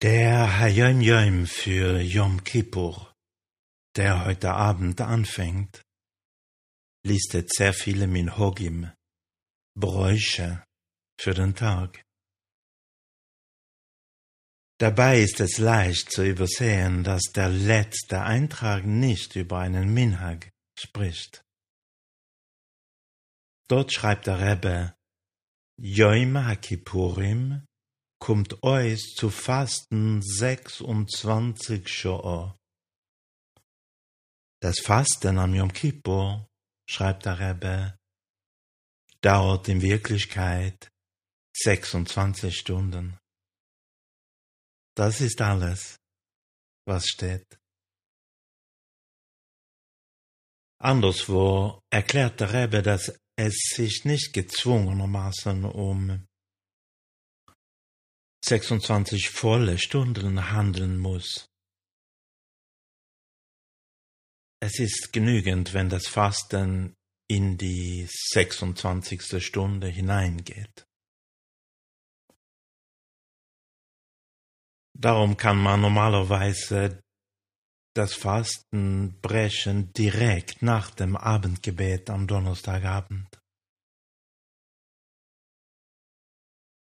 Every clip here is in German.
Ja, Hayom Yom für Yom Kippur, der heute Abend anfängt, listet sehr viele Minhogim, Bräuche für den Tag. Dabei ist es leicht zu übersehen, dass der letzte Eintrag nicht über einen Minhag spricht. Dort schreibt der Rebbe, Yom HaKippurim kommt euch zu fasten 26 Shoah. Das Fasten am Yom Kippur, schreibt der Rebbe, dauert in Wirklichkeit 26 Stunden. Das ist alles, was steht. Anderswo erklärt der Rebbe, dass es sich nicht gezwungenermaßen um 26 volle Stunden handeln muss. Es ist genügend, wenn das Fasten in die 26. Stunde hineingeht. Darum kann man normalerweise das Fasten brechen direkt nach dem Abendgebet am Donnerstagabend.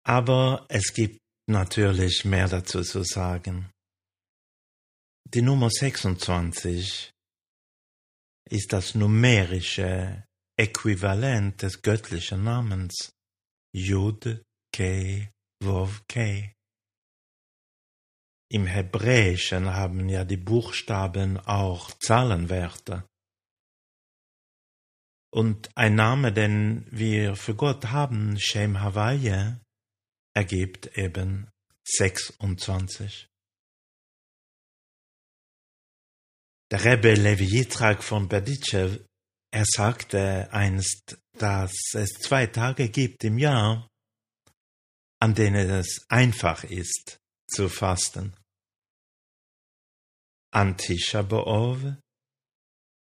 Aber es gibt natürlich mehr dazu zu sagen. Die Nummer 26 ist das numerische Äquivalent des göttlichen Namens Yud Ke Vov Ke. Im Hebräischen haben ja die Buchstaben auch Zahlenwerte. Und ein Name, den wir für Gott haben, Shem Hawaii, ergibt eben 26. Der Rebbe Levi Yitzhak von Berditschew, er sagte einst, dass es zwei Tage gibt im Jahr, an denen es einfach ist zu fasten. An Tisha B'Ov,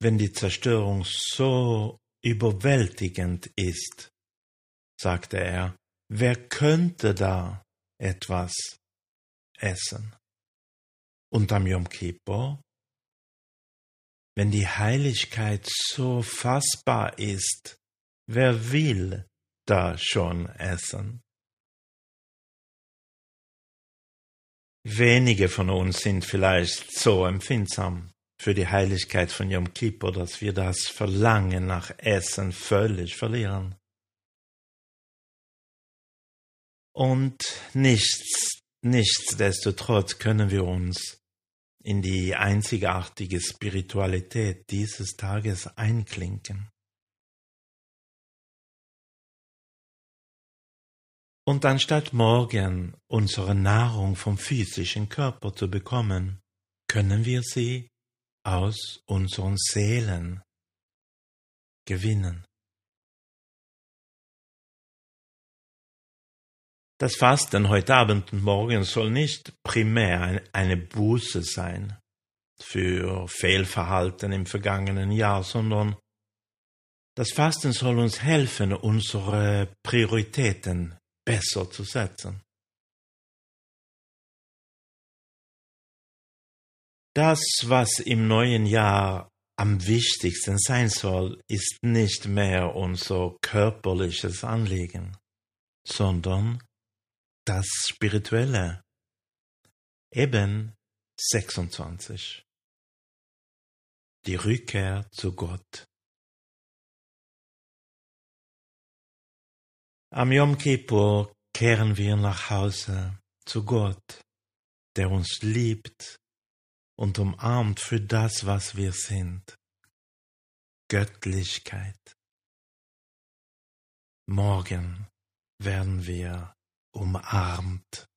wenn die Zerstörung so überwältigend ist, sagte er, wer könnte da etwas essen? Und am Yom Kippur, wenn die Heiligkeit so fassbar ist, wer will da schon essen? Wenige von uns sind vielleicht so empfindsam für die Heiligkeit von Yom Kippur, dass wir das Verlangen nach Essen völlig verlieren. Und nichts, nichtsdestotrotz können wir uns in die einzigartige Spiritualität dieses Tages einklinken. Und anstatt morgen unsere Nahrung vom physischen Körper zu bekommen, können wir sie aus unseren Seelen gewinnen. Das Fasten heute Abend und morgen soll nicht primär eine Buße sein für Fehlverhalten im vergangenen Jahr, sondern das Fasten soll uns helfen, unsere Prioritäten besser zu setzen. Das, was im neuen Jahr am wichtigsten sein soll, ist nicht mehr unser körperliches Anliegen, sondern das Spirituelle. Eben 26. Die Rückkehr zu Gott. Am Yom Kippur kehren wir nach Hause zu Gott, der uns liebt und umarmt für das, was wir sind. Göttlichkeit. Morgen werden wir umarmt.